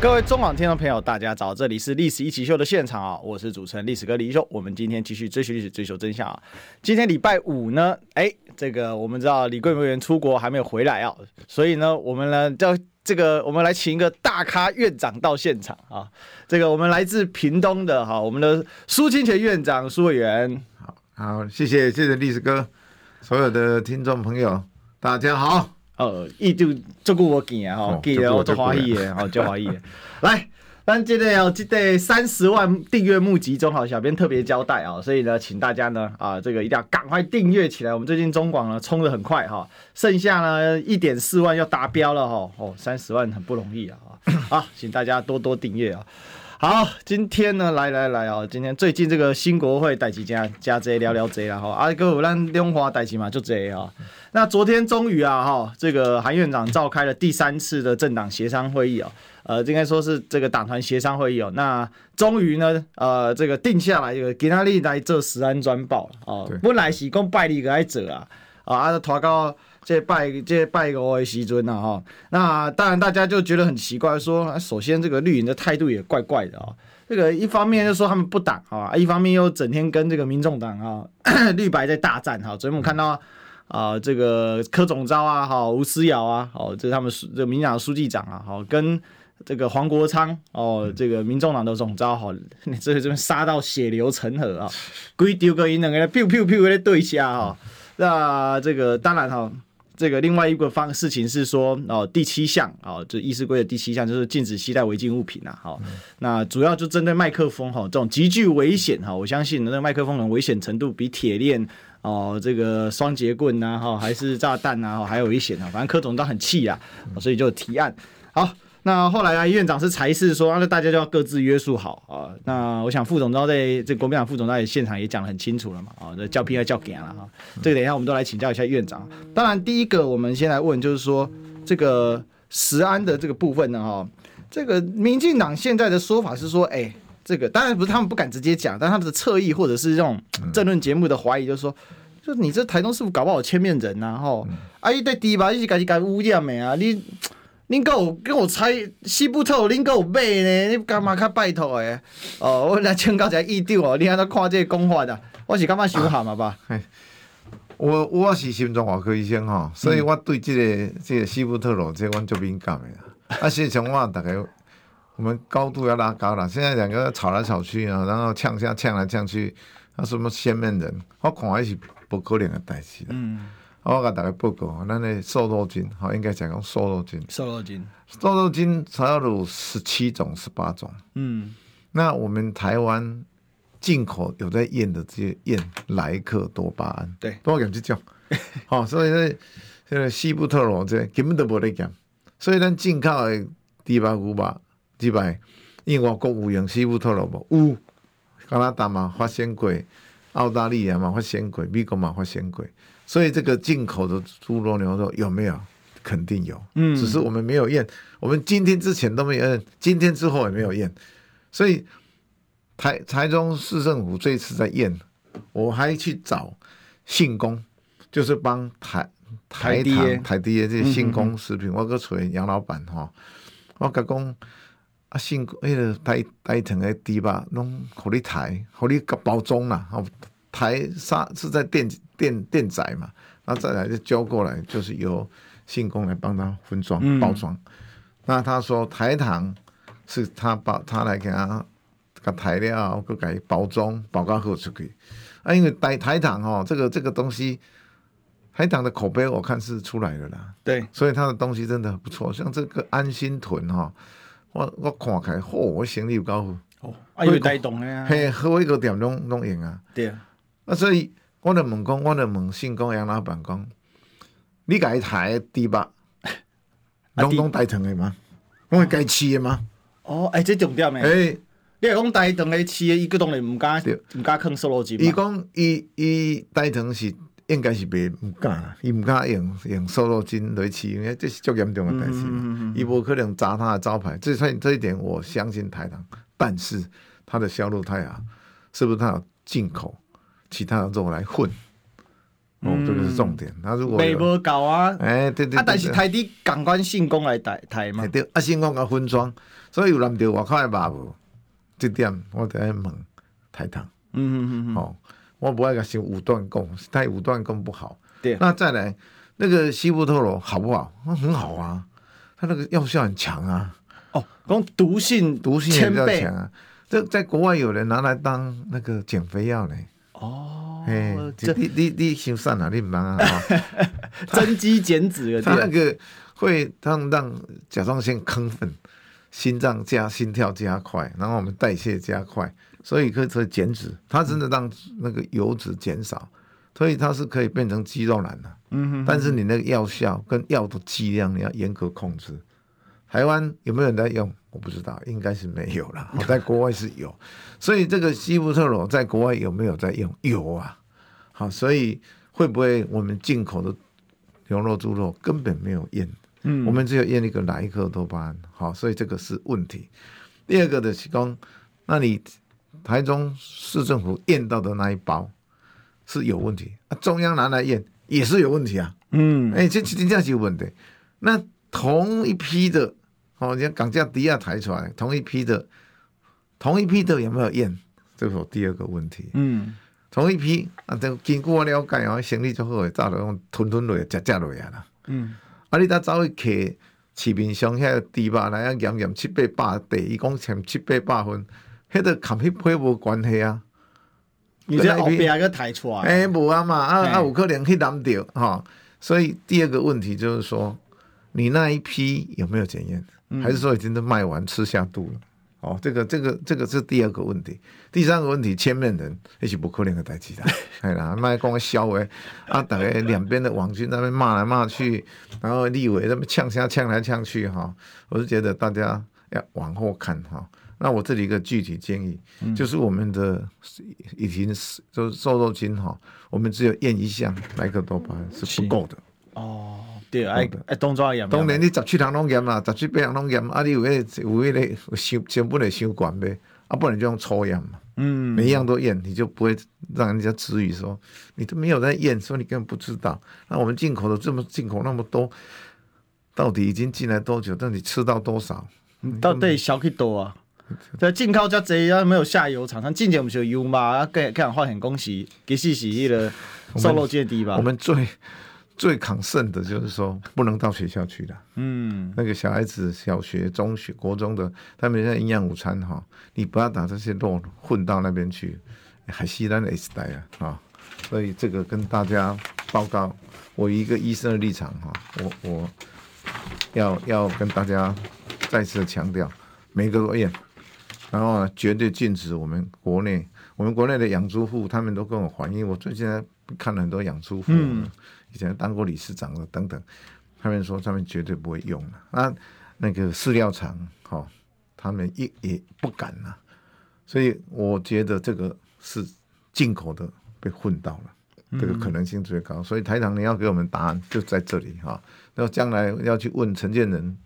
各位中广听众朋友，大家早！这里是历史一起秀的现场啊，我是主持人历史哥李一修。我们今天继续追寻历史，追求真相啊。今天礼拜五呢，哎，这个我们知道李贵梅委员出国还没有回来啊，所以呢，我们呢叫这个我们来请一个大咖院长到现场啊。这个我们来自屏东的哈，我们的苏清泉院长苏委员，好好谢谢谢谢历史哥，所有的听众朋友大家好。哦，伊就照顾我见啊，吼，记得我做欢喜的，吼，做欢喜的。来，咱这个要这个三十万订阅募集中，好，小编特别交代啊，所以呢，请大家呢，啊，这个一定要赶快订阅起来。我们最近中广呢冲的很快哈，剩下呢一点四万要达标了哈，哦，三十万很不容易啊，好，请大家多多订阅啊。好，今天呢，来来来哦，今天最近这个新国会代志加加这聊聊这啦哈，啊，个有咱中华代志嘛就这哈。那昨天终于啊哈，这个韩院长召开了第三次的政党协商会议哦，呃，应该说是这个党团协商会议哦。那终于呢，呃，这个定下来一个给他立来做十安专报哦，本来是讲拜立个来做啊，啊，啊，拖到。这拜这拜个的时尊呐哈，那当然大家就觉得很奇怪，说首先这个绿营的态度也怪怪的啊，这个一方面就说他们不党啊，一方面又整天跟这个民众党啊 绿白在大战哈，昨天我们看到啊这个柯总召啊好吴思瑶啊，好这是他们这个民进党书记长啊，好跟这个黄国昌哦这个民众党的总召好，这 个这边杀到血流成河啊，鬼丢个一两个 biu biu biu 的对下哈，那这个当然哈。这个另外一个方事情是说哦，第七项哦，就议事规的第七项就是禁止携带违禁物品呐，好，那主要就针对麦克风哈，这种极具危险哈，我相信那个麦克风的危险程度比铁链哦，这个双节棍呐哈，还是炸弹呐还有危险啊，反正柯总都很气啊，所以就提案好。那后来啊，院长是裁示说，那大家就要各自约束好啊。那我想副总召在这国民党副总在现场也讲得很清楚了嘛。啊，这叫拼要叫给了哈。这个等一下我们都来请教一下院长。当然，第一个我们先来问，就是说这个食安的这个部分呢，哈，这个民进党现在的说法是说，哎，这个当然不是他们不敢直接讲，但他们的侧翼或者是这种政论节目的怀疑，就是说，就你这台东是不是搞不好千面人呐？哈，啊，你在第一把你是家己家污染的啊，你。恁阁有跟我猜西部特，恁阁有买呢？你干嘛较拜托诶？哦，我来请教一下议长哦，你安怎看这个讲法的？我是感觉伤寒嘛吧？我我是心脏外科医生吼，所以我对这个、嗯、这个西部特罗这我就敏感的啦。啊，实际上我大概我们高度要拉高了，现在两个吵来吵去啊，然后呛下呛来呛去，啊什么鲜面人，我看还是不可能的代志的。嗯。我给大家报告，咱的瘦肉精，好，应该讲讲瘦肉精。瘦肉精，瘦肉精材料有十七种、十八种。嗯，那我们台湾进口有在验的这些验莱克多巴胺，对，多少验这种。好，所以呢，这个西部特罗这根本都无得讲。所以咱进口的猪肉、牛肉、几百，因为外国有用西布特罗无？有，加拿大嘛发现过，澳大利亚嘛发现过，美国嘛发现过。所以这个进口的猪肉牛肉有没有？肯定有，嗯，只是我们没有验。我们今天之前都没有验，今天之后也没有验。所以台台中市政府这一次在验，我还去找信工，就是帮台台糖台地的这些信工食品，嗯、我个找杨老板哈，我甲讲啊信那个台台糖的猪吧，拢互你台，互你甲包装啦，台沙是在电电电宰嘛，那再来就交过来，就是由信公来帮他分装包装。嗯、那他说台糖是他把，他来给他个材料，个改包装，包装好出去。啊，因为台台糖哦，这个这个东西，台糖的口碑我看是出来了啦。对，所以他的东西真的很不错，像这个安心屯哈，我我看开，嚯、哦，我心里有高兴。哦，啊，有带动的啊。嘿，好一个点拢拢用啊。对啊。啊，所以我就问讲，我就问信公杨老板讲，你家台猪肉，拢拢带糖的吗？我会该吃的吗？哦，哎、欸，这重点诶。哎、欸，你讲台糖的吃的，伊个当然唔敢，唔敢啃瘦肉精。伊讲伊伊台糖是应该是袂毋敢啦，伊毋敢用用瘦肉精来饲，因为这是足严重的代志嘛。伊无可能砸他的招牌，这这这一点我相信台糖，但是他的销路太好，是不是它有进口其他的肉来混？哦，这个是重点。他如果没无搞啊，哎，对对，对，啊，但是台滴感官性功来台台嘛，对，啊，性功甲分装，所以有难掉外口的肉无，这点我得爱问台糖。嗯嗯嗯，哦，我不爱甲先武断供，太五段供不好。对，那再来那个西布特罗好不好？那很好啊，它那个药效很强啊。哦，光毒性毒性也比较强啊。这在国外有人拿来当那个减肥药呢。哦，哎，你你你想瘦啊？你唔忙啊？增肌减脂，它那个会让让甲状腺亢奋，心脏加心跳加快，然后我们代谢加快，所以可以可以减脂。它真的让那个油脂减少，所以它是可以变成肌肉男的。嗯哼，但是你那个药效跟药的剂量你要严格控制。台湾有没有人在用？我不知道，应该是没有了。我在国外是有，所以这个西布特罗在国外有没有在用？有啊。好，所以会不会我们进口的牛肉、猪肉根本没有验？嗯，我们只有验一个莱克多巴胺。好，所以这个是问题。第二个的是讲，那你台中市政府验到的那一包是有问题啊，中央拿来验也是有问题啊。嗯，哎、欸，这真正是有问题。那同一批的。哦，你看港价低压抬出来，同一批的，同一批的有没有验？这是我第二个问题。嗯，同一批啊，这经过我了解哦，生意就好，早就用吞吞落，食食落呀啦。嗯，啊，你再走去客市面上遐个猪肉来啊，验验七八百，第一讲欠七八百分，迄个跟迄批无关系啊。你这后边个抬出来？哎，无啊嘛，啊啊有可能去染掉哈。所以第二个问题就是说，你那一批有没有检验？还是说已经都卖完吃下肚了？哦，这个这个这个是第二个问题。第三个问题，千面人也是不可能的代志啦。哎啦，卖光消诶啊！大概两边的网军那边骂来骂去，然后立委那边呛声呛来呛去哈。我是觉得大家要往后看哈。那我这里一个具体建议，就是我们的已经是就是瘦肉精哈，我们只有验一项莱克多巴胺是不够的哦。对，哎哎，当作验，当然你十七人拢验啦，十七八人拢验，啊，你有迄有迄个成成本会伤悬呗，啊，不然就用抽验嘛，嗯，每一样都验，你就不会让人家质疑说你都没有在验，说你根本不知道。那我们进口的这么进口那么多，到底已经进来多久？到底吃到多少？到底消去多啊？这进口这济啊，没有下游厂商进前不是有嘛？啊，给给人发现恭喜，其实是迄个瘦肉精低吧？我们最。最抗胜的就是说不能到学校去的，嗯，那个小孩子小学、中学、国中的，他们现在营养午餐哈，你不要把这些肉混到那边去，还稀烂的时代啊，啊，所以这个跟大家报告，我一个医生的立场哈，我我要要跟大家再次强调，每个都验，然后呢，绝对禁止我们国内，我们国内的养猪户他们都跟我反映，我最近看了很多养猪户。嗯以前当过理事长的等等，他们说他们绝对不会用了啊。那个饲料厂，哈、哦，他们也也不敢了。所以我觉得这个是进口的被混到了，这个可能性最高。所以台长你要给我们答案就在这里哈。那将来要去问陈建仁部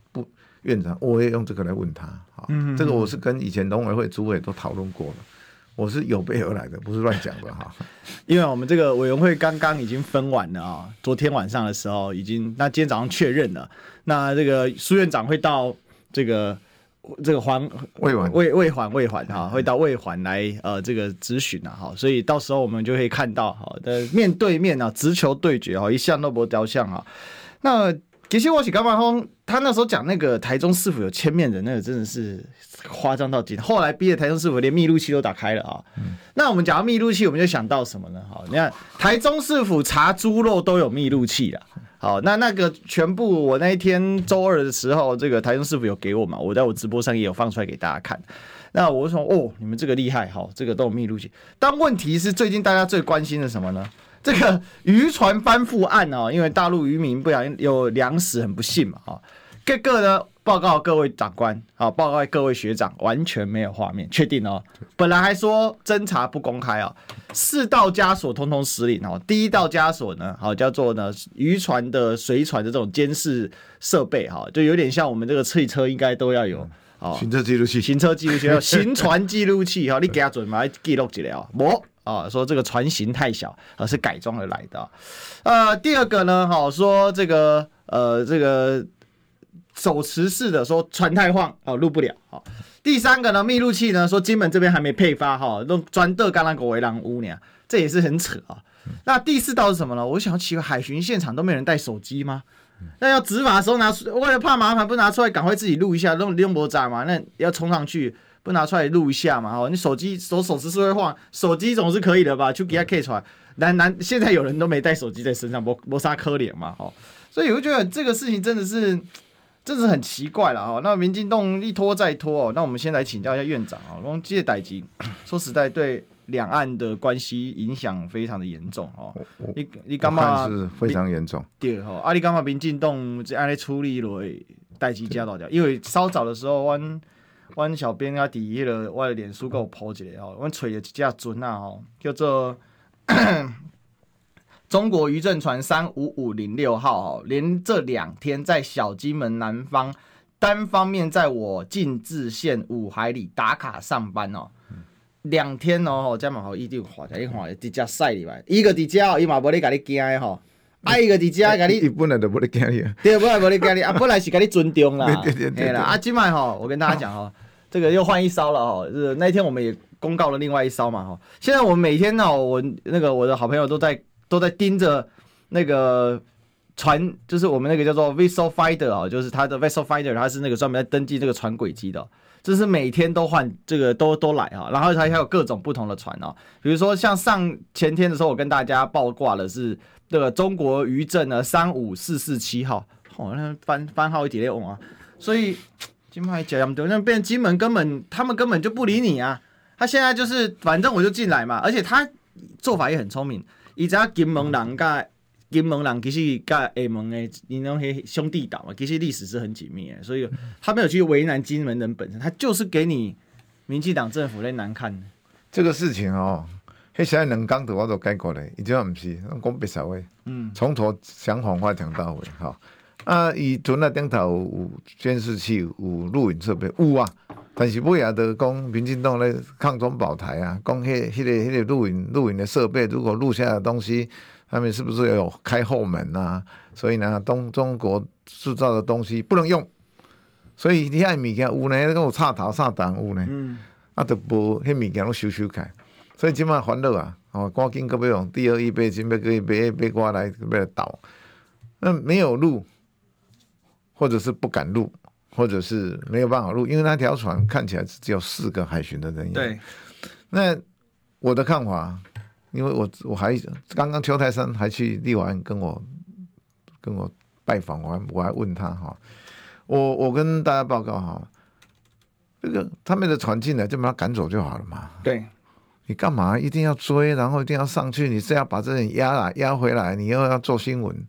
院长，我也用这个来问他。哈，这个我是跟以前农委会主委都讨论过了。我是有备而来的，不是乱讲的哈。因为我们这个委员会刚刚已经分完了啊，昨天晚上的时候已经，那今天早上确认了，那这个苏院长会到这个这个环卫环卫卫环卫环哈，会到卫环来呃这个咨询啊哈，所以到时候我们就可以看到哈的面对面啊，直球对决哈，一向都不雕像啊，那。其实我是刚刚说，他那时候讲那个台中市府有千面人，那个真的是夸张到极。后来逼的台中市府连密录器都打开了啊。嗯、那我们讲到密录器，我们就想到什么呢？好，你看台中市府查猪肉都有密录器了。好，那那个全部我那一天周二的时候，这个台中市府有给我嘛？我在我直播上也有放出来给大家看。那我就说哦，你们这个厉害，好，这个都有密录器。但问题是，最近大家最关心的什么呢？这个渔船翻覆案哦，因为大陆渔民不小心有粮食很不幸嘛，哈，结果呢，报告各位长官，好，报告各位学长，完全没有画面，确定哦。本来还说侦查不公开哦，四道枷锁通通失灵哦。第一道枷锁呢，好叫做呢渔船的随船的这种监视设备哈，就有点像我们这个汽车应该都要有哦，行车记录器，行车记录器，行船记录器哈，你给他准嘛，记录起来哦。我啊说这个船型太小，而是改装而来的。呃，第二个呢，好说这个呃这个。手持式的说船太晃哦，录不了。好，第三个呢，密录器呢说金门这边还没配发哈，都专得干那个围栏屋呢，这也是很扯啊。那第四道是什么呢？我想奇怪，海巡现场都没人带手机吗？那要执法的时候拿出，为了怕麻烦，不拿出来，赶快自己录一下，用用不着嘛。那要冲上去，不拿出来录一下嘛？哦，你手机手手持式会晃，手机总是可以的吧？就给他 K 出来。难难，现在有人都没带手机在身上，磨磨砂可怜嘛？哦，所以我觉得这个事情真的是。真是很奇怪了哦。那民进党一拖再拖哦。那我们先来请教一下院长啊。光借代志，说实在，对两岸的关系影响非常的严重哦。你你干嘛？是非常严重。对哈，阿里干嘛？民进党这样来处理了代志加到掉？因为稍早的时候，阮阮小编啊，底下了我的脸书给我 po 起来哦。阮找了一架船啊，吼，叫做。中国渔政船三五五零六号哦，连这两天在小金门南方单方面在我禁制线五海里打卡上班哦，两天哦，这么好一定划在一划底下晒里边，一个底下伊嘛无咧甲你惊的吼，啊一个底下甲你，伊本来就无咧惊你啊，对，本来无咧惊你啊，本来是甲你尊重啦，对啦，啊今麦吼，我跟大家讲哈，这个又换一艘了哈，就是那天我们也公告了另外一艘嘛哈，现在我们每天呢，我那个我的好朋友都在。都在盯着那个船，就是我们那个叫做 Vessel Finder 啊，就是他的 Vessel Finder，他是那个专门在登记这个船轨迹的，就是每天都换这个都都来啊，然后他还有各种不同的船哦，比如说像上前天的时候，我跟大家报挂的是这个中国渔政的三五四四七号，好像番番号一点点啊，所以金牌讲讲，那变金门根本他们根本就不理你啊，他现在就是反正我就进来嘛，而且他做法也很聪明。以前金门人甲金门人其实甲厦门的，因拢迄兄弟岛嘛，其实历史是很紧密的，所以他没有去为难金门人本身，他就是给你民进党政府来难看的。这个事情哦，迄现在两讲的我都改过嘞，伊这样不是讲别啥话，嗯，从头讲谎话讲到尾哈。啊，伊船那顶头有监视器，有录影设备，有啊。但是尾仔的讲，民进党咧抗中保台啊，讲迄、迄个、迄个录影录影的设备，如果录下来的东西，他们是不是有开后门啊？所以呢，东中国制造的东西不能用。所以你遐物件有呢，跟我插头插档有呢，嗯、啊，都无迄物件拢收收开。所以即马烦恼啊，哦，赶紧阁要用第二预备金，要去买买过来要来倒。那没有路，或者是不敢录。或者是没有办法录，因为那条船看起来只有四个海巡的人员。对，那我的看法，因为我我还刚刚邱泰山还去立法院跟我跟我拜访，我还我还问他哈，我我跟大家报告哈，这个他们的船进来就把他赶走就好了嘛。对，你干嘛一定要追，然后一定要上去？你是要把这人压来压回来？你又要做新闻？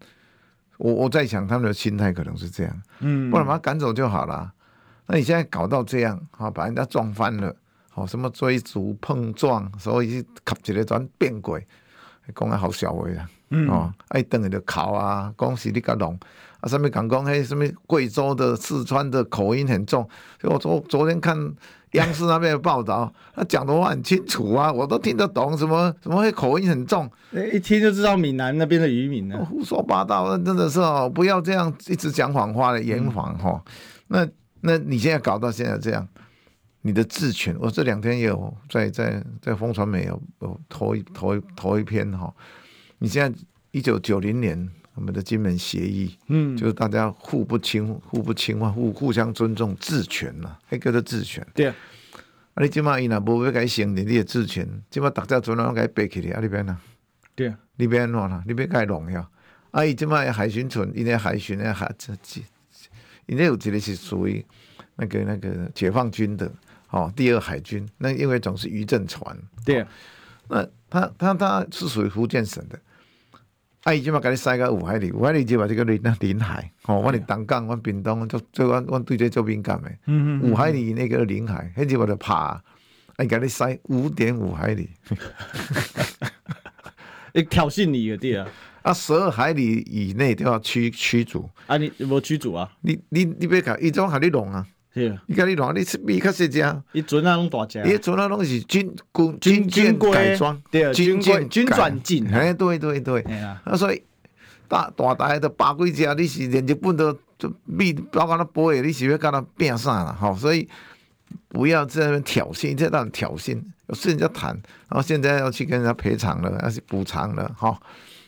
我我在想他们的心态可能是这样，嗯，不然把他赶走就好了。那你现在搞到这样，好把人家撞翻了，好什么追逐碰撞，所以卡起来转变轨，讲得好小威啊，嗯、哦，哎等于就考啊，恭喜你个龙啊，上面讲讲嘿什么贵州的四川的口音很重，所以我昨昨天看。央视那边的报道，他讲的话很清楚啊，我都听得懂。什么什么会口音很重，一听就知道闽南那边的渔民呢。胡说八道，真的是哦，不要这样一直讲谎话的严防哈。那那你现在搞到现在这样，你的治权，我这两天也有在在在风传媒有有投一投一投一篇哈。你现在一九九零年。我们的金门协议，嗯，就是大家互不侵、互不侵犯、互互相尊重、治权嘛，那叫做治权。对啊，啊你今嘛伊若无要改承认你的治权，今嘛大家尊重改背起来啊你边呐？对啊，你边喏啦，你边改弄呀？啊伊今嘛海巡船，伊那海巡的海这这，因为有一个是属于那个那个解放军的哦，第二海军，那因为总是渔政船。对啊，那他他他是属于福建省的。啊，伊即马甲你塞到五海里，五海里即嘛这个那临海，哦，我伫东港，我屏东，做做我我对这做敏感的。嗯嗯。五海里那个临海，迄就我就爬，啊，甲你塞五点五海里。你挑衅你个对啊！啊，十二海里以内都要驱驱逐。啊，你无驱逐啊？你你你别搞，伊种海你弄啊？是。伊甲你弄，你比较细只。伊船啊，拢大只。伊船啊，拢是军军军舰改装，对，军舰军转进。哎，对对对。啊，所以大大台的百几只，你是连日本都就比包括那波诶，你是要跟他拼啥啦？吼，所以不要在那边挑衅，这当挑衅，有事人家谈，然后现在要去跟人家赔偿了，要去补偿了，哈。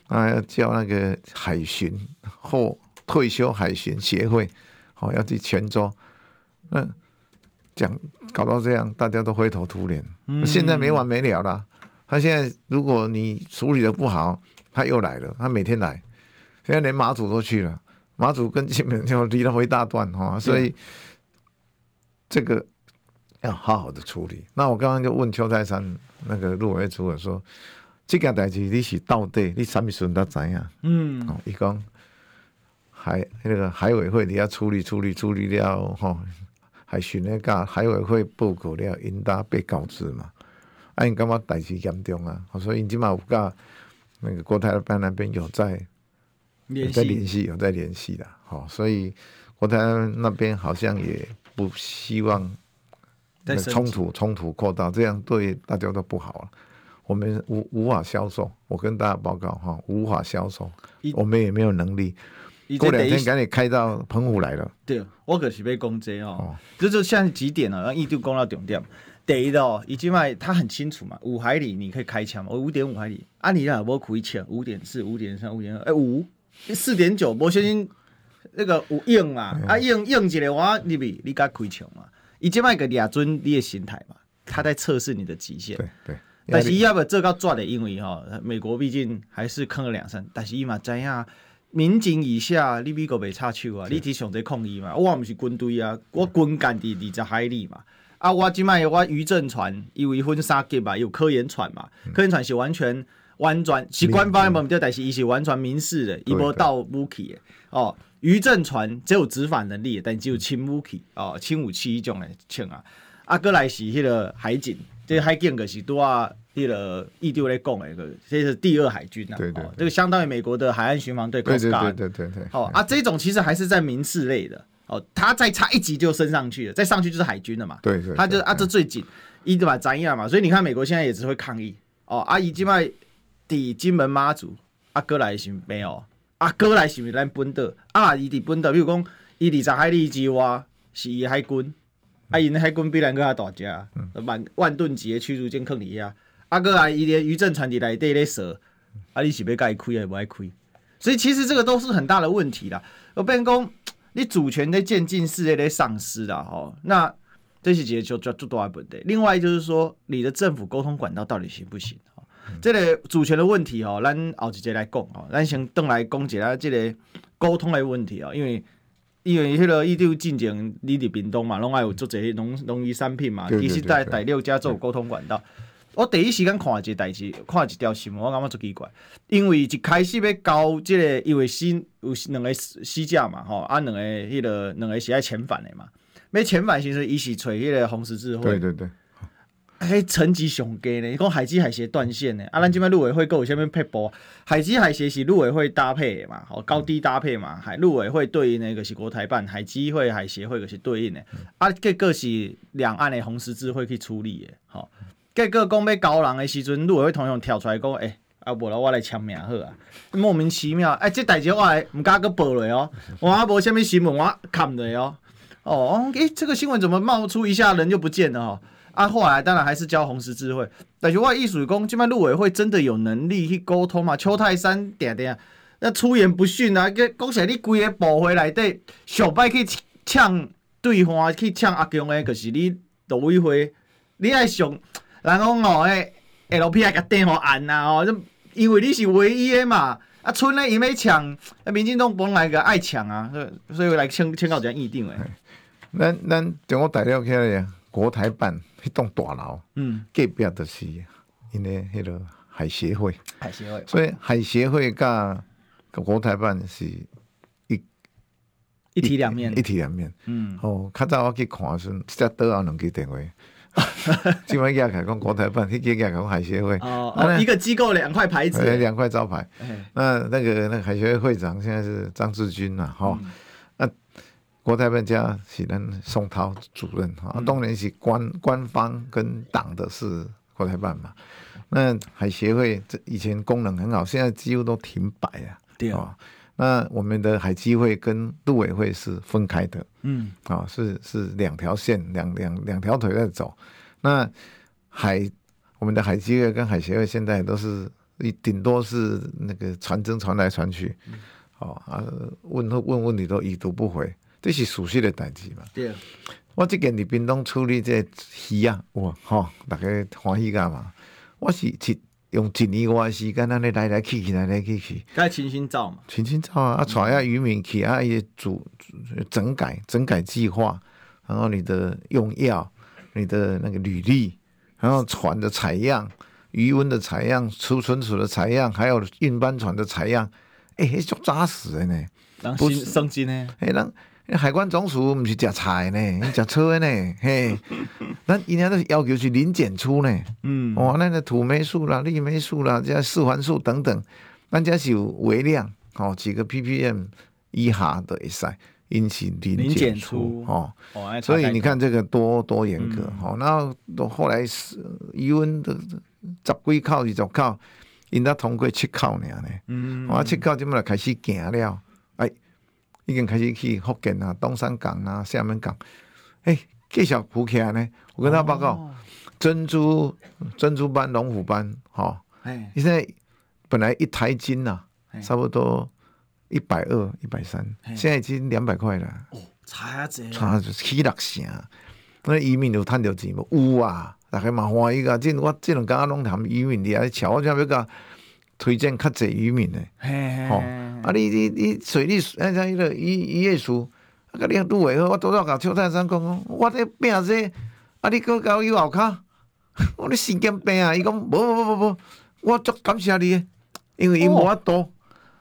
啊，要叫那个海巡或退休海巡协会，好要去泉州，嗯，讲搞到这样，大家都灰头土脸。嗯、现在没完没了了。他现在如果你处理的不好，他又来了。他每天来，现在连马祖都去了，马祖跟金门就离了一大段哈，所以这个要好好的处理。那我刚刚就问邱泰山那个陆委会主委说。这件代志你是到底你什么时候才知影？嗯，哦，伊讲海那个海委会你要处理处理处理了吼，海巡那个海委会报告了，应当被告知嘛。啊，因感觉代志严重啊，所以你起码有甲那个国台办那边有在有在联系，有在联系的。好，所以国台那边好像也不希望冲突冲突扩大，这样对大家都不好了。我们无无法销售，我跟大家报告哈，无法销售，我们也没有能力。过两天赶紧开到澎湖来了。对，我可是被攻击哦，这就现在几点了？然后一度攻到重点。第一哦，已经卖，他很清楚嘛，五海里你可以开枪嘛，我五点五海里，啊你那我可以抢五点四、五点三、五点二，哎五四点九，我相信那个有用嘛，啊用用起来我你比你敢开枪嘛？已经卖个俩尊你的心态嘛，他在测试你的极限。对对。但是伊要不这个抓的，因为哈，美国毕竟还是坑了两三。但是伊嘛知影，民警以下你美国袂插手啊，你提上在抗议嘛，我毋是军队啊，我军舰伫二十海里嘛。啊，我即摆我渔政船，因为分三级嘛，有科研船嘛，科研船是完全完全是官方的目的，但是伊是完全民事的，伊无到武器的哦。渔政船只有执法能力，但只有轻武器哦，轻武器迄种的枪啊。啊，过来是迄个海警。这个海警可是拄啊，这个一丢来讲诶，个这是第二海军呐，对对，这个相当于美国的海岸巡防队。对对对对对。好啊，这种其实还是在民事类的哦，他再差一级就升上去了，再上去就是海军了嘛。对对。他就啊，这最紧，一对吧？咱样嘛，所以你看美国现在也只会抗议哦。阿姨今麦抵金门妈祖，阿哥来是没有，阿哥来是咱本岛，啊，伊伫本岛，比如讲伊二十海里之外是伊海军。啊，因海军比咱阁较大只，万万吨级的驱逐舰坑底下，啊，哥啊，伊个渔政船伫内底咧说，啊，你是要甲伊开还是无爱开？所以其实这个都是很大的问题啦。我变讲，你主权的渐进式的咧丧失啦，吼，那这是一个就就最大的问题。另外就是说，你的政府沟通管道到底行不行？哈，这个主权的问题，吼，咱后一节来讲，吼，咱先等来讲一下这个沟通的问题啊，因为。因为迄个伊就进前，你伫屏东嘛，拢爱有做这些农农渔产品嘛，其实在第六家做沟通管道。我第一时间看一个代志，看一条新闻，我感觉足奇怪。因为一开始要交这个，因为新有两个死者嘛，吼，啊，两个迄个两个是爱遣返的嘛，要遣返时阵，伊是找迄个红十字会。对对对。迄层级上低呢？伊讲海基海协断线呢？啊，咱即摆陆委会阁有啥物配播？海基海协是陆委会搭配的嘛？吼，高低搭配嘛？海陆委会对应的个是国台办，海基会、海协会个是对应的。啊，结果是两岸的红十字会去处理的。吼，结果讲要交人的时阵，陆委会同样跳出来讲，诶、欸，啊，无啦，我来签名好啊。莫名其妙，诶、欸，这代志我来毋敢阁报落哦。我啊无啥物新闻，我看落哦。哦，诶、欸，这个新闻怎么冒出一下人就不见了？吼。啊，后来当然还是交红十字会，但是我意思是讲，即摆陆委会真的有能力去沟通嘛？邱太三点点，那出言不逊啊，讲起来你规个部会内底上摆去抢对方，去抢阿强的，就是你陆委会，你爱上人讲哦，诶，L P I 甲电互按啊哦，因为你是唯一的嘛，啊，村咧伊要抢，啊，民进党本来个爱抢啊，所以来签签到这样议定诶。咱咱将我带了起来呀，国台办。迄栋大楼，嗯，隔壁就是因为迄个海协会，海协会，所以海协会甲国台办是一一体两面，一体两面。嗯，哦，较早我去看的时候，只倒后两支电话。今晚亚凯讲国台办，去给亚凯海协会。哦哦，一个机构两块牌子，两块招牌。那那个那个海协会会长现在是张志军呐，哈。那国台办家是咱宋涛主任哈，当然是官官方跟党的是国台办嘛。那海协会这以前功能很好，现在几乎都停摆了。对啊。那我们的海基会跟陆委会是分开的，嗯，啊、哦，是是两条线，两两两条腿在走。那海我们的海基会跟海协会现在都是一顶多是那个传真传来传去，嗯、哦啊，问问问题都已读不回，这是熟悉的代志嘛。对，我即件在屏东处理这鱼啊，哇，哈、哦，大家欢喜噶嘛？我是去。用一年外时间，安尼来来去去，来来去去。该清新照嘛？清新照啊！啊，带下渔民去啊，也组整改整改计划，然后你的用药、你的那个履历，然后船的采样、渔温的采样、储存储的采样，还有运搬船的采样，哎、欸，足扎实的呢，不是升级呢？哎，人。海关总署不是食菜呢，食车呢，嘿，咱人家都要求是零检出呢，嗯，哦，那个土霉素啦、氯霉素啦、这四环素等等，咱家是有微量，哦，几个 ppm 以下都会使引起零检出，哦，哦，所以你看这个多多严格，哦，然后到后来是鱼塭的十几口二十口，因才通过七口呢，嗯，我七口即么来开始行了。已经开始去福建啊、东山港啊、厦门港，哎，继续补起来呢。我跟他报告，哦、珍珠珍珠斑、龙虎斑，哈、哦，哎，现在本来一台斤呐、啊，差不多一百二、一百三，现在已经两百块了。哦，差这，差就起六成。那渔民有赚到钱无？有啊，大家嘛欢喜个。即我即两家拢谈渔民的，瞧我这边个推荐较济渔民的，吼。啊！你你你水利哎，像迄个伊伊业署，啊，甲你拄会好，我拄少甲邱泰山讲，我这病这，啊，你搁搞有后骹，我咧神经病啊！伊讲无无无无无，我足感谢你，因为伊无法度，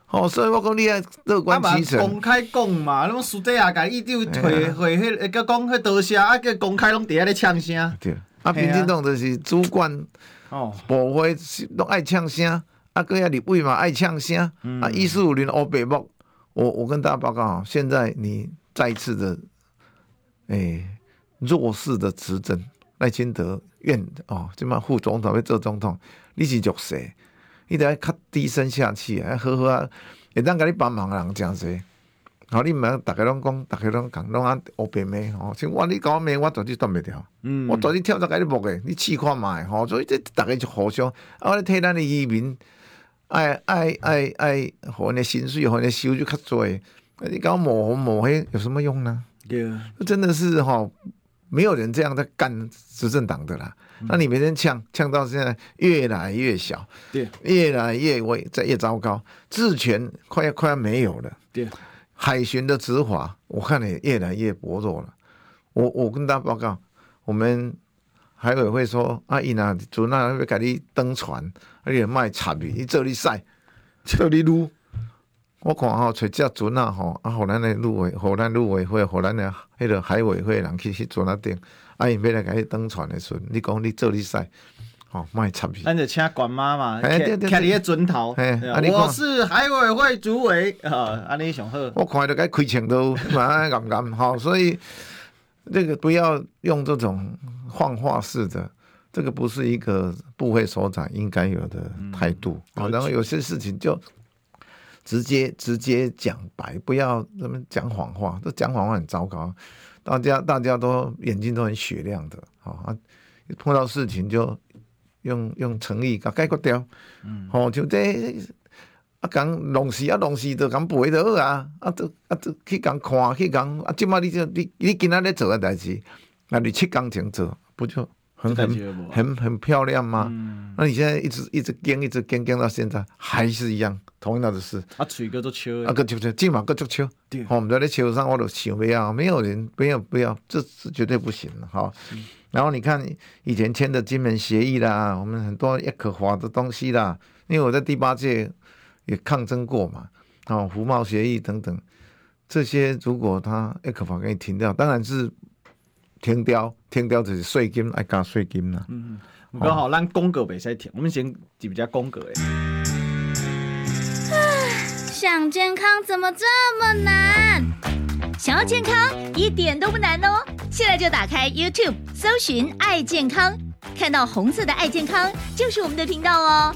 吼，所以我讲你啊乐观其成。公开讲嘛，拢私底下甲伊就会会迄个讲迄多谢，啊，个公开拢伫遐咧呛声。对，啊，民进党就是主管，哦，部会拢爱呛声。啊，各位立委嘛爱呛声，嗯、啊，一四五零欧北木，我我跟大家报告啊，现在你再一次的，诶、欸，弱势的执政赖清德院哦，这么副总统要做总统，你是弱势，你得较低声下气啊，好好啊，会当甲你帮忙的人真济，好，你唔要大家拢讲，大家拢讲，拢按欧北妹哦，像我你讲咩，我绝对断袂掉，嗯，我绝对跳在甲你木的，你试看卖吼，所以这大家就互相，啊，我替咱的移民。爱爱爱爱，和你薪水和你收入较多，你搞抹红抹黑有什么用呢？对啊，真的是哈，没有人这样在干执政党的啦。嗯、那你每天呛呛到现在越来越小，对，越来越危，这越糟糕，治权快要快要没有了。对，海巡的执法，我看你越来越薄弱了。我我跟大家报告，我们。海委会说：“啊，伊那船那要甲你登船，啊，你卖插伊，伊做你晒，做你撸。我看吼，找只船啊吼，啊，互咱的陆委，互咱陆委会，互咱的迄个海委会人去去船那顶，啊，伊要来甲你登船的船，你讲你做你晒，吼卖插米。咱就请管妈嘛，徛徛你个船头。我是海委会主委，啊，安尼上好。我看着该开枪都蛮敢敢，好，所以。”这个不要用这种幻化式的，这个不是一个部会首长应该有的态度啊。嗯、然后有些事情就直接直接讲白，不要那么讲谎话。这讲谎话很糟糕，大家大家都眼睛都很雪亮的啊。碰到事情就用用诚意给解决掉。嗯，好，就这。啊，讲弄事啊，弄事就讲背就好啊，啊，都啊都去讲看，去讲啊，即马你就你你今仔日做的代志，那你七工前做，不就很很很很漂亮吗？嗯、那你现在一直一直跟一直跟跟到现在还是一样同样的事。啊，嘴个都笑，啊个就就今嘛个足笑，我们在那球上我都想不要，没有人不要不要，这是绝对不行的哈。然后你看以前签的金门协议啦，我们很多也可华的东西啦，因为我在第八届。也抗争过嘛，哦，服贸协议等等，这些如果他一可法给你停掉，当然是停掉，停掉就是税金爱加税金啦。嗯，刚好咱公格袂使停，我们先比较公格诶。想健康怎么这么难？想要健康一点都不难哦，现在就打开 YouTube 搜寻“爱健康”，看到红色的“爱健康”就是我们的频道哦。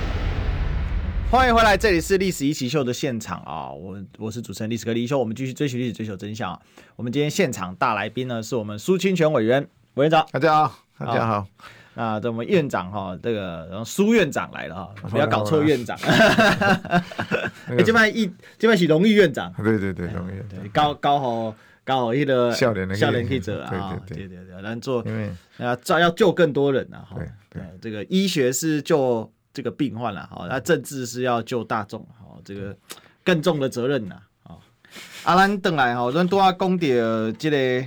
欢迎回来，这里是历史一起秀的现场啊！我我是主持人历史哥李易修，我们继续追寻历史，追求真相。我们今天现场大来宾呢，是我们苏清泉委员委员长，大家好，大家好。那这我们院长哈，这个苏院长来了哈，不要搞错院长。哎，这边一这边是荣誉院长，对对对，荣誉对高高好高好一个笑脸的笑脸记者啊，对对对对，咱做因为啊，要救更多人啊，哈，对这个医学是救。这个病患了，好，那政治是要救大众，好，这个更重的责任呐，好，阿兰等来哈，咱都要讲到这个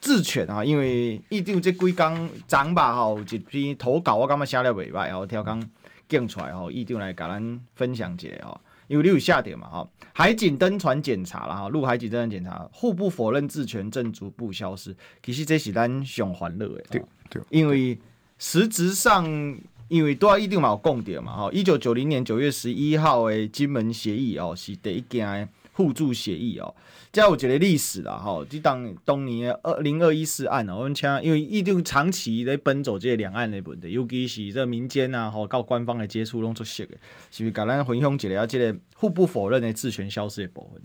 治权啊，因为一定这几天长吧，哈，一篇投稿我感觉写了袂歹，哦，挑刚讲出来，哈，一定来甲咱分享一下，哦，因为你有下点嘛，哈，海警登船检查了，哈，陆海警登船检查，互不否认治权正逐步消失，其实这是咱上欢乐的，对对，因为实质上。因为都要一定嘛有共点嘛，吼，一九九零年九月十一号的金门协议哦，是第一件互助协议哦，这有一个历史啦，吼！即当当年二零二一四案哦，我们讲因为一定长期在奔走这两岸的问题，尤其是这民间啊，吼，到官方的接触拢出色的，是不是？甲咱分享一下这个互不否认的治权消失的部分。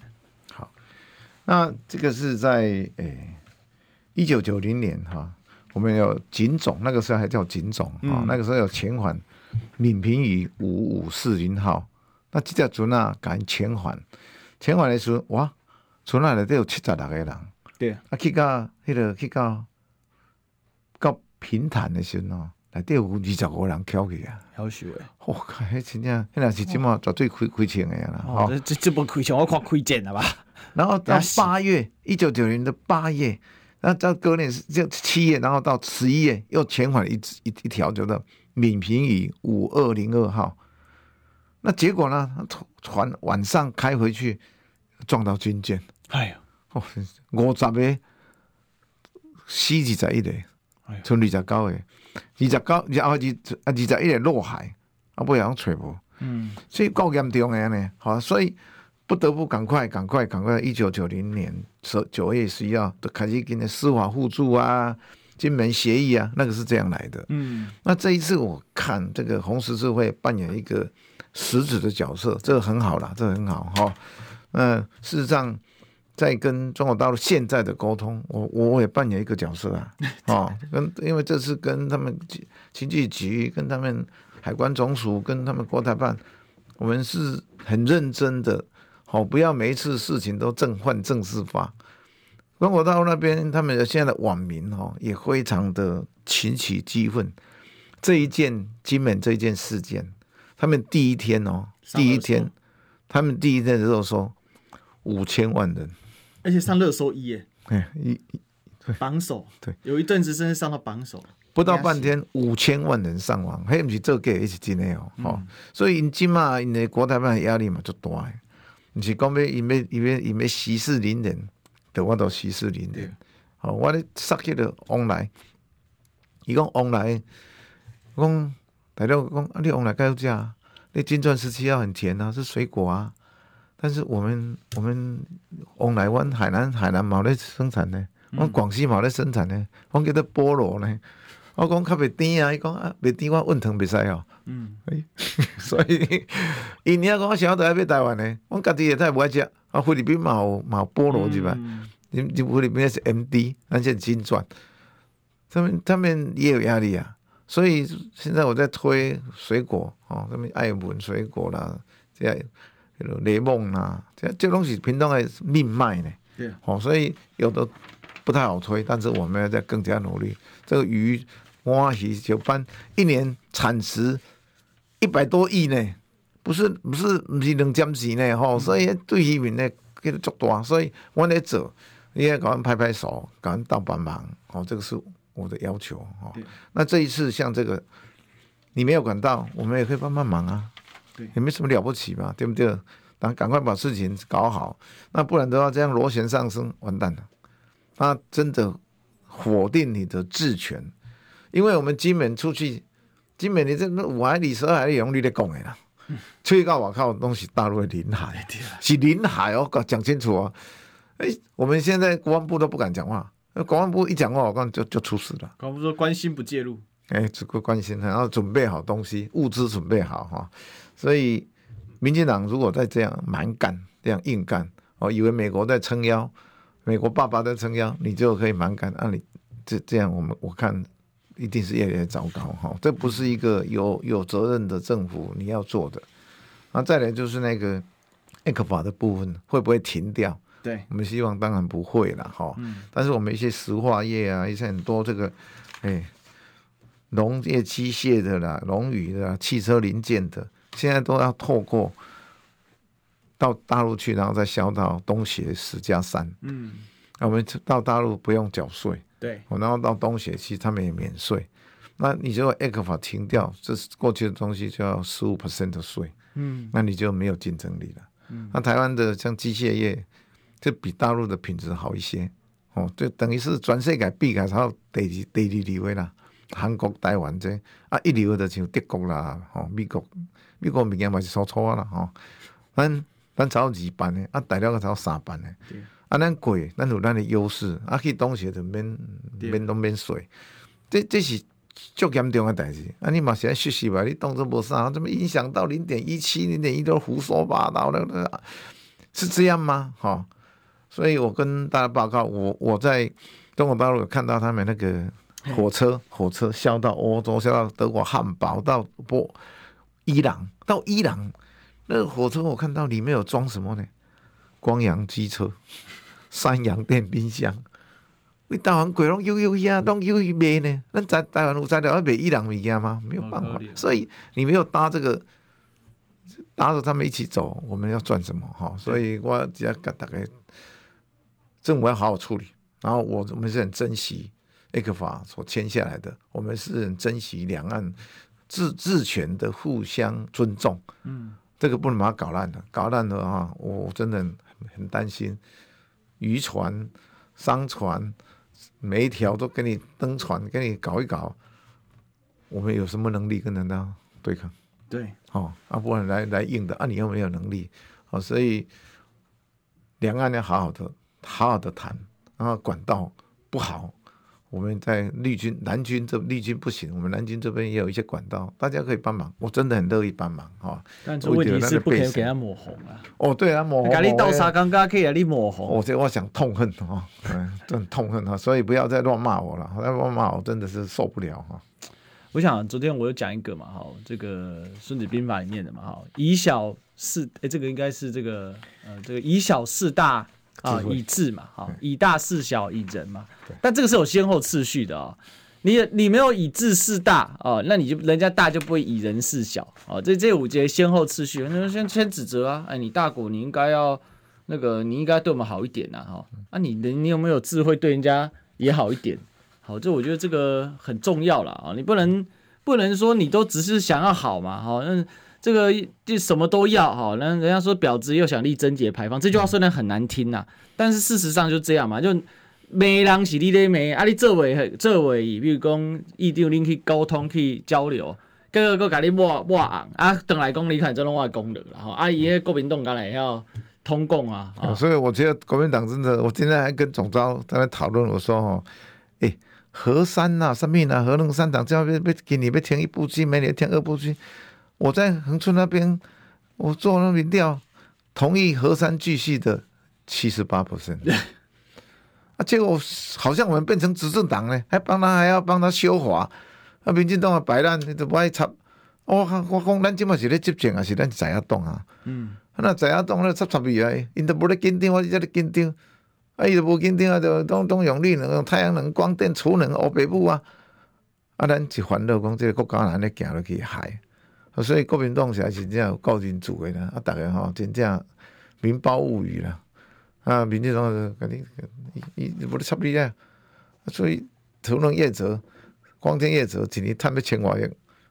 好，那这个是在诶一九九零年哈。我们有警总，那个时候还叫警总啊、嗯。哦，那个时候有遣返闽平渔五五四零号，那这只船啊，赶遣返，遣返的时候哇，船内里都有七十六个人，对，啊去到迄个去到到平潭的时候，内底有二十五个人翘去啊，好笑诶，我靠，迄真正，迄那是即么绝对亏亏钱的啦，哦，这这不亏钱，我看亏钱了吧？然后到八月，一九九零的八月。那到隔年是就七月，然后到十一月又遣返一一一条叫做闽平屿五二零二号。那结果呢？船晚上开回去撞到军舰，哎呀，哦五十个死二十一个，剩二十九个，二十九然后二啊二十一个落海，啊不然找无，嗯，所以够严重的呢，好，所以。不得不赶快、赶快、赶快！一九九零年十九月十一号都开始跟的司法互助啊、金门协议啊，那个是这样来的。嗯，那这一次我看这个红十字会扮演一个实质的角色，这个很好啦，这个很好哈。那事实上，在跟中国大陆现在的沟通，我我也扮演一个角色啊。哦，跟因为这次跟他们经济局、跟他们海关总署、跟他们国台办，我们是很认真的。好，不要每一次事情都正换正事发。中国大陆那边，他们的现在的网民哦，也非常的群起激愤。这一件金门这一件事件，他们第一天哦，第一天，他们第一天的时候说五千万人，而且上热搜一耶，哎一榜首，对，有一阵子甚至上到榜首，不到半天五千万人上网，还不是这个也是真的哦，哦、嗯，所以今嘛，因为国台办压力嘛就大。毋是讲要伊要伊要伊要息事宁人，对我都息事宁人。好，我咧杀去了往来，伊讲往来，讲大陆讲啊，你往来该有价，你金钻十七号很甜啊，是水果啊。但是我们我们往来湾海南海南冇咧生产呢，阮广西冇咧生产呢，阮叫做菠萝呢。我讲较袂甜啊，伊讲啊袂甜，我温糖袂使哦。嗯，所以 因遐讲我想要台湾台湾呢，我家己也太不爱食。啊，菲律宾嘛有嘛有菠萝是吧？你你菲律宾是 M D，而且金钻，他们他们也有压力啊。所以现在我在推水果哦，什么爱文水果啦，这样雷梦啦，这这东西平常的命脉呢。对，好，所以有的不太好推，但是我们要再更加努力。这个鱼、蛙、鱼就搬一年产值一百多亿呢，不是不是不是两点几呢，吼，所以对渔民呢，给他做大，所以我来做，你也给我们拍拍手，给我们倒帮忙，哦，这个是我的要求，哦。那这一次像这个，你没有管到，我们也可以帮帮忙啊，对，也没什么了不起嘛，对不对？然后赶快把事情搞好，那不然的话，这样螺旋上升，完蛋了。那真的否定你的治权，因为我们金门出去，金门你这五海里、十二海里用你咧讲的啦，出去到外靠东西大陆的领海，是领海哦，讲清楚哦。哎，我们现在国防部都不敢讲话，国防部一讲话，我讲就就出事了。国防部说关心不介入，哎，只顾关心，然后准备好东西，物资准备好哈，所以。民进党如果再这样蛮干，这样硬干，哦，以为美国在撑腰，美国爸爸在撑腰，你就可以蛮干。那、啊、你这这样，我们我看一定是越来越糟糕哈。这不是一个有有责任的政府你要做的。那再来就是那个 ECFA 的部分会不会停掉？对，我们希望当然不会了哈。嗯、但是我们一些石化业啊，一些很多这个，哎，农业机械的啦，农渔的啦，汽车零件的。现在都要透过到大陆去，然后再销到东协十加三。嗯，那我们到大陆不用缴税。对，然后到东协其实他们也免税。那你如果 ECFA 停掉，这是过去的东西就要十五 percent 的税。嗯，那你就没有竞争力了。嗯，那台湾的像机械业，就比大陆的品质好一些。哦，就等于是全世界比较超第二第二位啦。韩国、台湾这啊，一流的像德国啦，哦，美国。美国物件嘛是粗粗啊啦吼，咱咱炒二班的，啊大陆个炒三班的，对啊咱贵，咱有咱的优势，啊去东协就免免都免税，这这是足严重的代志，啊你嘛是爱学习吧，你当作无啥，怎么影响到零点一七、零点一都胡说八道的，是这样吗？哈，所以我跟大家报告，我我在中国大陆有看到他们那个火车，火车销到欧洲，销到德国汉堡，到波。伊朗到伊朗，那个火车我看到里面有装什么呢？光阳机车、三洋电冰箱。你台湾鬼龙悠悠呀，拢悠悠卖呢？那在台湾有材料要卖伊朗物件吗？没有办法。所以你没有搭这个，搭着他们一起走，我们要赚什么？哈！所以我只要跟大家，政府要好好处理。然后我我们是很珍惜 ECFA 所签下来的，我们是很珍惜两岸。治治权的互相尊重，嗯，这个不能把它搞烂了，搞烂了啊，我真的很很担心，渔船、商船，每一条都给你登船，给你搞一搞，我们有什么能力跟人家对抗？对，哦，啊，不然来来硬的，啊，你又没有能力，哦，所以两岸要好好的、好好的谈，然后管道不好。我们在绿军、蓝军这绿军不行，我们蓝军这边也有一些管道，大家可以帮忙，我真的很乐意帮忙哈。但是问题是不可以给他抹红啊。哦，对啊，抹红。给你倒沙刚刚可以啊，你抹红。我这我想痛恨哈，真痛恨哈，所以不要再乱骂我了，再乱骂我真的是受不了哈。我想昨天我有讲一个嘛，哈，这个《孙子兵法》里面的嘛，哈，以小事，哎，这个应该是这个呃，这个以小事大。啊，以智嘛，哈，以大事小，以人嘛。但这个是有先后次序的哦。你你没有以智事大哦，那你就人家大就不会以人事小哦。这这五节先后次序，那先先指责啊，哎，你大国你应该要那个，你应该对我们好一点呐，哈。啊，你你你有没有智慧对人家也好一点？好，这我觉得这个很重要了啊。你不能不能说你都只是想要好嘛，哈，那。这个就什么都要哈，那人家说婊子又想立贞节牌坊，这句话虽然很难听呐，但是事实上就这样嘛，就没人是你的没，啊你作为作为，比如讲一定你去沟通去交流，各个个给你抹抹红啊，等来讲你看这种话功能了哈，啊伊个国民党刚才要通共啊，所以我觉得国民党真的，我今天还跟总召在那讨论，我说哦，诶，河山呐，什么呐，合龙山党这边被给你被填一部剧，没你填二部剧。我在恒春那边，我做那民调，同意河山继续的七十八 percent，啊，结果好像我们变成执政党呢，还帮他还要帮他修法，啊，民进党啊摆烂，你都不爱插，我我讲咱今嘛是咧执政啊，是咱在野党啊，嗯，那在野党咧插插未来，因都无咧紧张，我在咧紧张，啊，伊都无紧张啊，就东东用绿能、用太阳能、光电、储能、欧北部啊。啊，咱一烦恼讲，这个国家安尼行落去害，所以国民党现在真正有够认真的啦。啊，大家吼真正民胞物语啦。啊，民进党就肯定伊伊无咧插你啊。所以储能业者、光天业者一年赚要千外亿，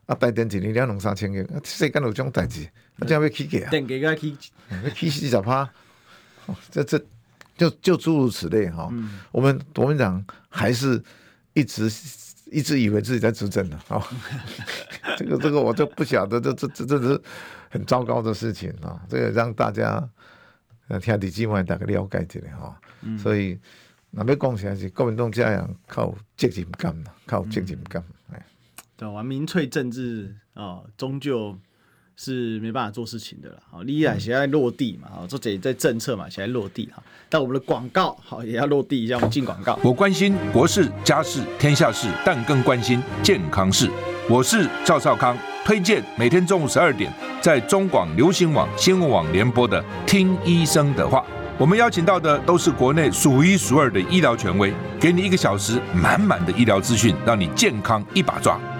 啊，台电一年两两三千亿，啊，世间有这种代志，啊，这样要起价啊？电价该起，要起四十趴，这这就就诸如此类哈。嗯、我们国民党还是一直。一直以为自己在执政呢，啊，这个这个我就不晓得，这这这这是很糟糕的事情啊！这个让大家呃听的机会大概了解一下哈。所以那要讲起来是国民党这样靠责任感嘛，靠责任感哎。对，玩民粹政治啊，终究。是没办法做事情的了，好，你也现在落地嘛，好，做这在政策嘛，现在落地哈，但我们的广告好也要落地一下，我们进广告。我关心国事、家事、天下事，但更关心健康事。我是赵少康，推荐每天中午十二点在中广流行网、新闻网联播的《听医生的话》。我们邀请到的都是国内数一数二的医疗权威，给你一个小时满满的医疗资讯，让你健康一把抓。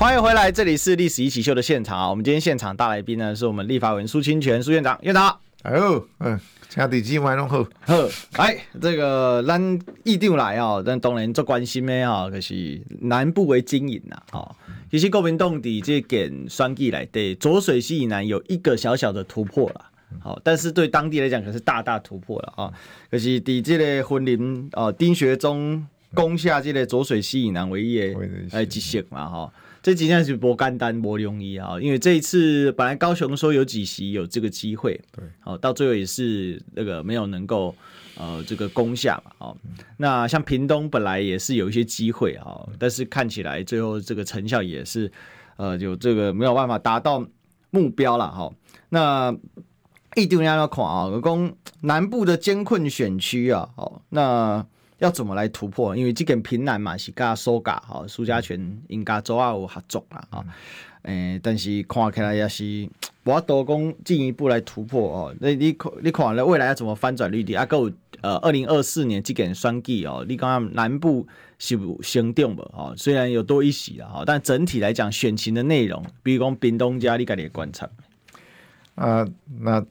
欢迎回来，这里是历史一起秀的现场啊！我们今天现场大来宾呢，是我们立法委员苏清泉苏院长，院长。哎呦，嗯，家里机蛮拢好，好，哎，这个咱一定来啊，但当然做关心的啊，就是南部为经营呐，哦，其实国民党底这件选举来对浊水溪以南有一个小小的突破了，好，但是对当地来讲可是大大突破了啊，可是底这个婚林哦丁学忠攻下这个浊水溪以南唯一的哎几席嘛哈。这几天是不简单，不容易啊！因为这一次本来高雄说有几席有这个机会，对，好，到最后也是那个没有能够呃这个攻下嘛，哦，那像屏东本来也是有一些机会啊，但是看起来最后这个成效也是呃有这个没有办法达到目标了哈。那一定要要看啊，讲南部的艰困选区啊，哦，那。要怎么来突破？因为这个平南嘛是跟苏家哈苏家全应该做啊有合作啦啊，诶、但是看起来也是我多讲进一步来突破哦。那你看你看了未来要怎么翻转绿地啊？够呃，二零二四年这个选举哦，你讲南部是不行动不？哦，虽然有多一席了哈，但整体来讲选情的内容，比如讲屏东家，你家己观察啊，那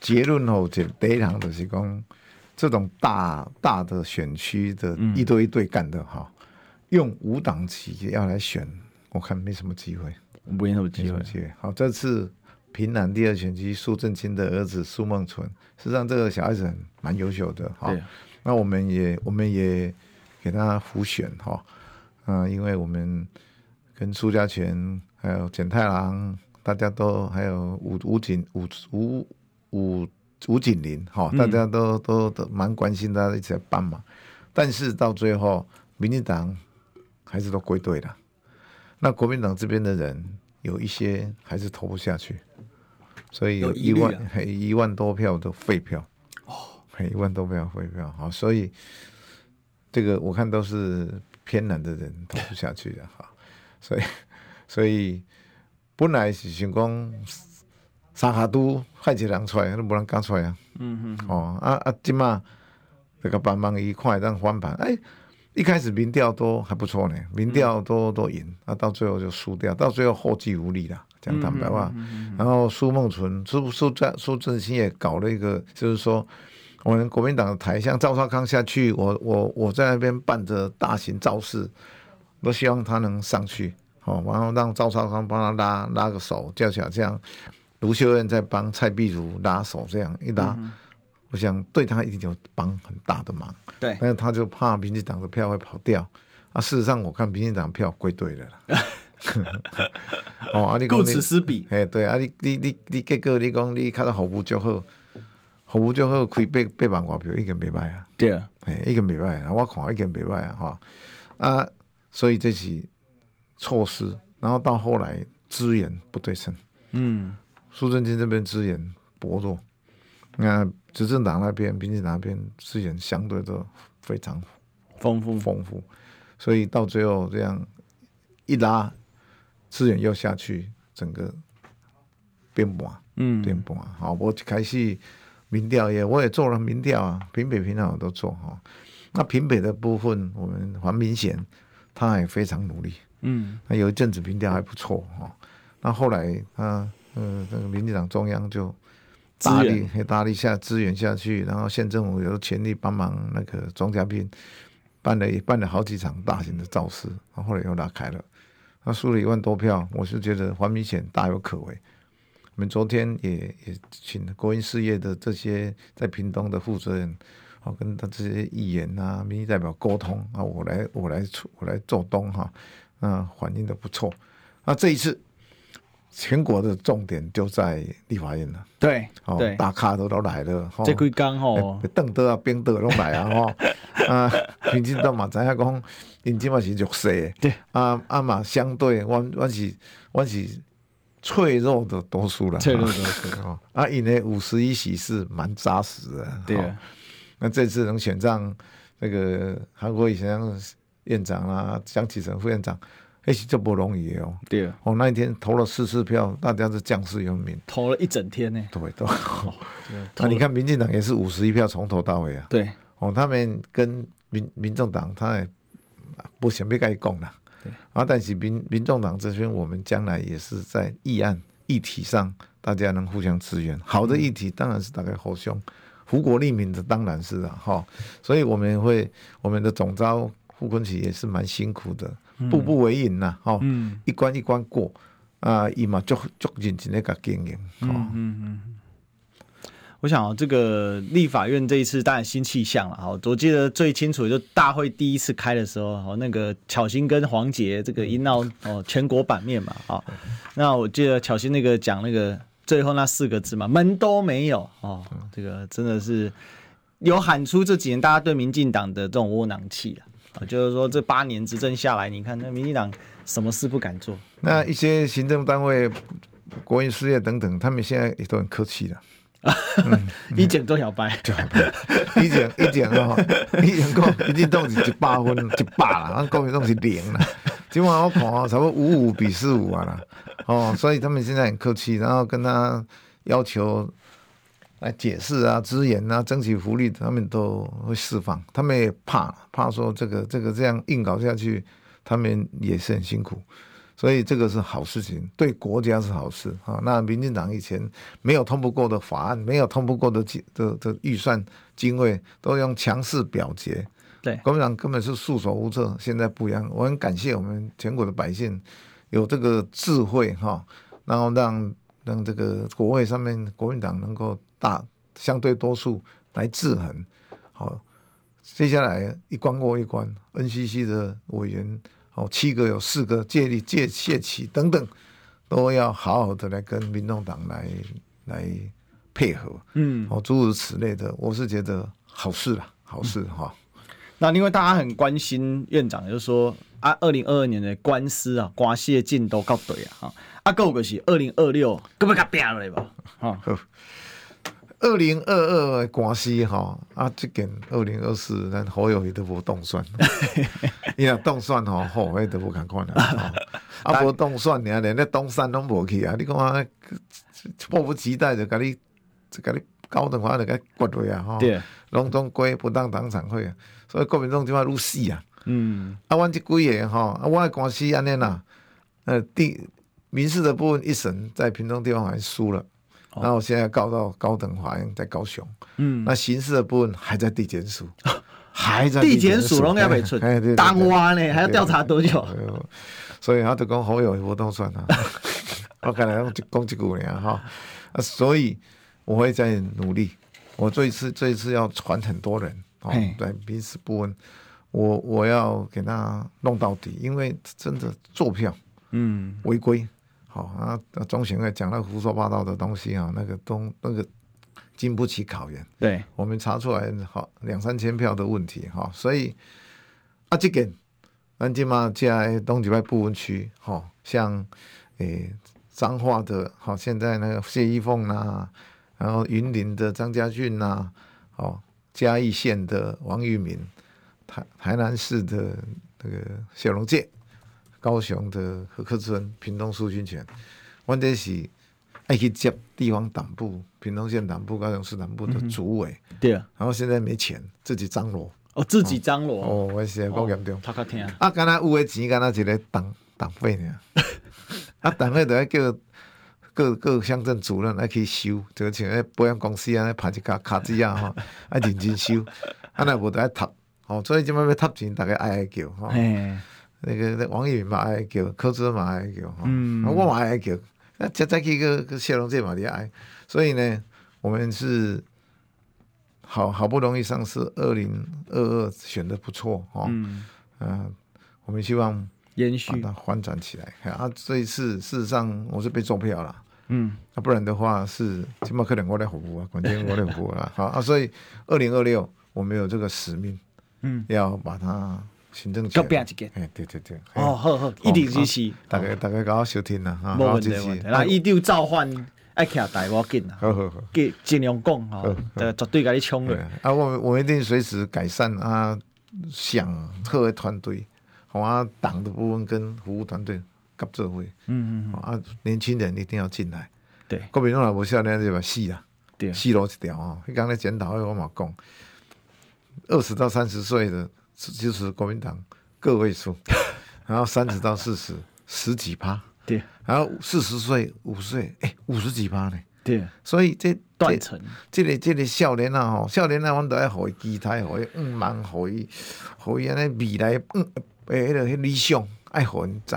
结论吼，就第一项就是讲。这种大大的选区的一对一对干的哈，嗯、用五党籍要来选，我看没什么机会，没什么机会。好，这次平南第二选区苏正清的儿子苏孟存，实际上这个小孩子蛮优秀的哈。那我们也我们也给他辅选哈，嗯，因为我们跟苏家全还有简太郎，大家都还有吴吴景吴吴吴。吴景林，哈，大家都都都蛮关心他，一起来帮忙。但是到最后，民进党还是都归队了。那国民党这边的人有一些还是投不下去，所以有一万一万多票的废票哦，一万多票废票，好，所以这个我看都是偏南的人投不下去的哈。所以所以本来是想讲。三下都派一个人出来，都无人敢出来啊！嗯哼，哦啊啊，今嘛这个帮忙一块让翻盘，哎，一开始民调都还不错呢，民调都都赢，啊，到最后就输掉，到最后后继无力了，讲坦白话。然后苏梦存、苏苏正苏震清也搞了一个，就是说我们国民党的台，像赵少康下去，我我我在那边办着大型造势，都希望他能上去，哦，然后让赵少康帮他拉拉个手，叫起来这样。卢秀燕在帮蔡壁如拉手，这样一拉，嗯、我想对他一定有帮很大的忙。对，但是他就怕民进党的票会跑掉啊。事实上，我看民进党票归队了啦。哦，啊，你顾此失彼。哎，对啊，你你你你结果你讲你看到服务就好，服务就好开八八万外票，已经袂歹啊。对啊，哎，已经袂歹啊。我看已经袂歹啊，哈啊，所以这是措施然后到后来资源不对称，嗯，苏正清这边资源薄弱，那执政党那边、民进党那边资源相对都非常丰富丰富，所以到最后这样一拉，资源又下去，整个变薄，嗯，变薄。好，我开始民调也，我也做了民调啊，平北、平南我都做哈。那平北的部分，我们黄明贤他也非常努力。嗯，那有一阵子民调还不错哈。那后来他呃，这个民进党中央就大力大力下支援下去，然后县政府有全力帮忙那个庄家斌办了也办了好几场大型的造势，然后后来又拉开了，他输了一万多票，我是觉得黄明显大有可为。我们昨天也也请国营事业的这些在屏东的负责人。好，跟他这些议员啊、民意代表沟通啊，我来我来出我来做东哈，啊，反应的不错。那这一次全国的重点就在立法院了。对，哦，大咖都都来了。这几天吼，邓德啊、冰德都来啊，哈 啊，民进党嘛，知影讲，因即嘛是弱势。对，啊啊嘛，相对，我我是我是脆弱的多数了。脆弱多数啊，啊，因为五十一席是蛮扎实的。对。那这次能选上那个韩国以前院长啊，江启臣副院长，哎，这不容易哦。对，我那一天投了四次票，大家是将士有名，投了一整天呢。对，都。那 你看民进党也是五十一票从头到尾啊。对。哦，他们跟民民众党，他也不想被盖供了。对。啊，但是民民众党这边，我们将来也是在议案议题上，大家能互相支援。好的议题当然是大概互相。福国利民的当然是啊哈，所以我们会我们的总招傅昆萁也是蛮辛苦的，步步为营呐哈，一关一关过啊，伊嘛足足认真那个经营。嗯嗯嗯，我想啊，这个立法院这一次当然新气象了哈，我记得最清楚就大会第一次开的时候，哦那个巧心跟黄杰这个一闹哦全国版面嘛啊，那我记得巧心那个讲那个。最后那四个字嘛，门都没有哦，这个真的是有喊出这几年大家对民进党的这种窝囊气啊，就是说这八年执政下来，你看那民进党什么事不敢做？那一些行政单位、国营事业等等，他们现在也都很客气了。一剪多小白，一剪一剪哦，一剪讲，民进党是一百分一百啦，啊，国民党是零啦。今晚我看哦，差不多五五比四五啊啦。哦，所以他们现在很客气，然后跟他要求来解释啊、支援啊、争取福利，他们都会释放。他们也怕怕说这个这个这样硬搞下去，他们也是很辛苦。所以这个是好事情，对国家是好事啊。那民进党以前没有通不过的法案，没有通不过的的的预算经费，都用强势表决。对，国民党根本是束手无策。现在不一样，我很感谢我们全国的百姓。有这个智慧哈，然后让让这个国会上面国民党能够大相对多数来制衡，好，接下来一关过一关，NCC 的委员哦，七个有四个借力借谢启等等，都要好好的来跟民众党来来配合，嗯，哦，诸如此类的，我是觉得好事啦，好事哈。嗯。那另外大家很关心院长，就是说啊，二零二二年的官司啊，官司的进度到对啊，哈，啊，够个是二零二六，可不可以变了吧？哈，二零二二的官司哈，啊，这件二零二四，咱好友宜都无动算，你若动算吼，后悔都不敢看了，啊，无动算，你连那东山拢无去啊，你看啊，迫不及待就甲你，就甲你搞等法就甲掘落啊，哈，对，隆中归不当党产会啊。所以国民党就话入戏啊，嗯，啊，阮这几个吼，啊，我的官司安尼啦，呃，第民事的部分一审在屏东地方还输了，哦、然后现在告到高等法院在高雄，嗯，那刑事的部分还在地检署，还在地检署，拢要未出，当挖呢还要调查多久？所以他就讲好友活动算了，我刚才讲讲几句呢哈，啊，所以我会在努力，我这一次这一次要传很多人。哦，对，彼此不问，我我要给他弄到底，因为真的坐票，嗯，违规，好啊，中选会讲那胡说八道的东西啊，那个东那个经不起考验，对，我们查出来好两三千票的问题哈，所以啊，这个咱即马在东几块部分区，吼，像诶彰化的，好，现在那个谢依凤呐，然后云林的张家俊呐，哦，嘉义县的王玉敏，台台南市的那个小龙介，高雄的何克村，屏东苏军权，阮这是爱去接地方党部，屏东县党部、高雄市党部的主委，嗯、对啊，然后现在没钱，自己张罗。哦，自己张罗。哦，我是讲严重，他较听啊，敢若有诶钱，敢若一个党党费呢，啊，党费都要叫各各乡镇主任来去收，就像迄保险公司啊，拍一卡卡子啊，吼，啊认真收，啊若无得爱读，吼，所以即摆要读钱，大家爱爱叫，吼，那个王玉嘛爱叫，柯志嘛爱叫，吼，我嘛爱叫，那，再再去个个谢龙介嘛也爱，所以呢，我们是。好好不容易上市，二零二二选的不错哦，嗯，呃，我们希望延续。把它翻转起来。啊，这一次事实上我是被做票了，嗯，啊，不然的话是起码可能我来服务啊，关键我来服务啊，好啊，所以二零二六我们有这个使命，嗯，要把它行政起来，哎，对对对，哦，好好，一定支持，大家大家搞好收听啦，哈，无问题，没问题，那一定召唤。爱徛台我紧啊，好好好，尽尽量讲吼，绝对甲你冲的。啊，我我一定随时改善啊，想特别团队，好啊，党的部分跟服务团队合作会，嗯嗯啊，年轻人一定要进来。对，国民党也无少年就把死啊，对，死路一条啊。迄刚咧检讨会我嘛讲，二十到三十岁的就是国民党个位数，然后三十到四十十几趴。对，然后四十岁、五十岁，哎，五十几趴呢。对，所以这断层，这个这个少年啊，吼，少年啊，我们都要给伊期待，互伊嗯望，互伊，互伊安尼未来，嗯，诶，迄个迄理想，爱互因知，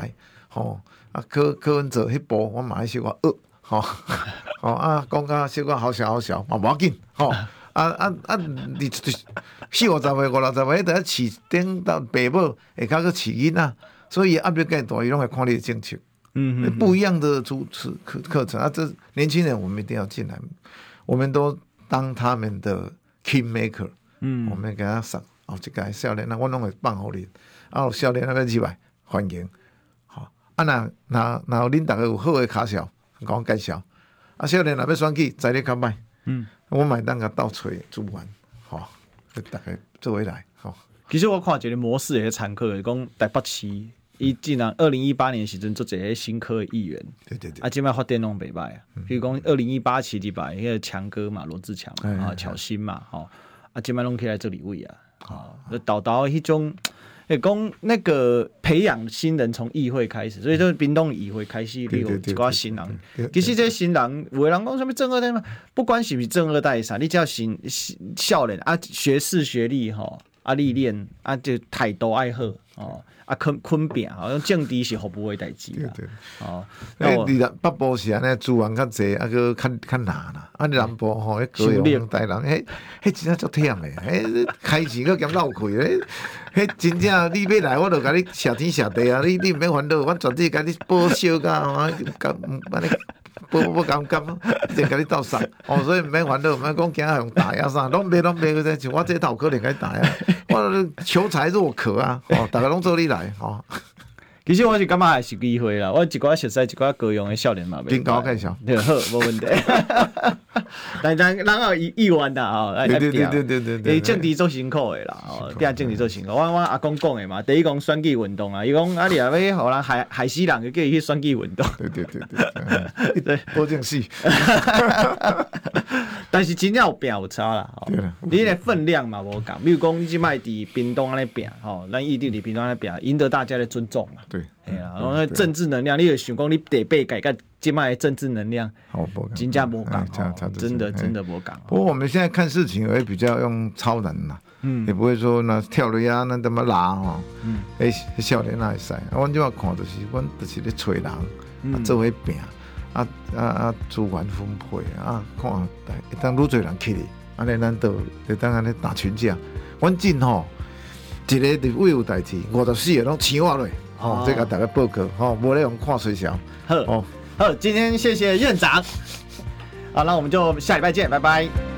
吼，啊，柯柯文哲迄部，我马上小可恶，吼，吼啊，讲甲小可好小好小，嘛无要紧，吼，啊啊啊，你四五十岁、五六十岁，都要饲顶到爸母，会较去饲囡仔，所以压力更大，伊拢会看你的政策。嗯，不一样的主持课课程啊，这年轻人我们一定要进来，我们都当他们的 king maker，嗯，我们给他上哦，这个少年，那我拢会放好你，啊，少年那边去来欢迎，好，啊那那那恁大家有好的卡小，讲介绍，啊少年那边选举在你看卖，嗯，我买单个倒锤煮完，好，大概做未来，吼，其实我看一个模式也是残酷的，讲台北市。伊竟然二零一八年时阵做一个新科议员，对对对，啊，即摆发展拢袂歹啊。比如讲二零一八期礼拜，迄个强哥嘛，罗志强啊，乔新嘛，吼，啊，即摆拢起来做李伟啊，啊，导导迄种，诶，讲那个培养新人从议会开始，所以说屏东议会开始有一寡新人。其实这新人，有的人讲什么正二代嘛，不管是不是正二代啥，你只要新少年啊，学士学历吼，啊历练啊，就态度爱好哦。啊，坤坤扁，好像政治是服务的代志啦。哦，那，你北部是安尼资源较济，啊，个较较难啦。啊，南部吼，迄高雄台南，迄迄真正足忝诶。迄开钱搁兼闹亏，迄 迄真正你要来，我着甲你谢天谢地啊！你你毋免烦恼，我绝对甲你报销甲啊，甲安尼。不不不敢敢，直接甲你斗杀哦，所以毋免烦恼，毋免讲惊用打呀啥，拢袂拢袂个像我这头可能甲你打呀，我求财若渴啊，哦，大家拢做你来哦。其实我是感觉还是机会啦，我一寡熟悉一寡高雄的少年嘛，边搞介绍，对，好，无问题。但但人有意意愿的啊，对对对对对对，政治做辛苦的啦，哦，变政治做辛苦。我我阿公讲的嘛，第一讲选举运动啊，伊讲啊，你啊要互人害害死人，就叫伊去选举运动。对对对对，对，多正戏。但是真正有拼有差啦，你的分量嘛无共，比如讲你即摆伫屏东安尼拼，吼，咱异地伫屏东安尼拼，赢得大家的尊重嘛。对，哎呀，然后政治能量，你有想讲你得被改革，今麦政治能量，真正无讲，真的真的无讲。不过我们现在看事情也会比较用超人呐，嗯，也不会说那跳雷啊，那怎么拉哈，嗯，哎，少年那会使，我就要看就是，我就是咧找人，啊，做伙病，啊啊啊，资源分配啊，看，当愈济人去哩，安尼咱都就当安尼打群架，阮真吼，一个伫位有代志，五十四个拢请我来。哦，这个大家报告，哦，我来用看水箱。好，好，今天谢谢院长。好，那我们就下礼拜见，拜拜。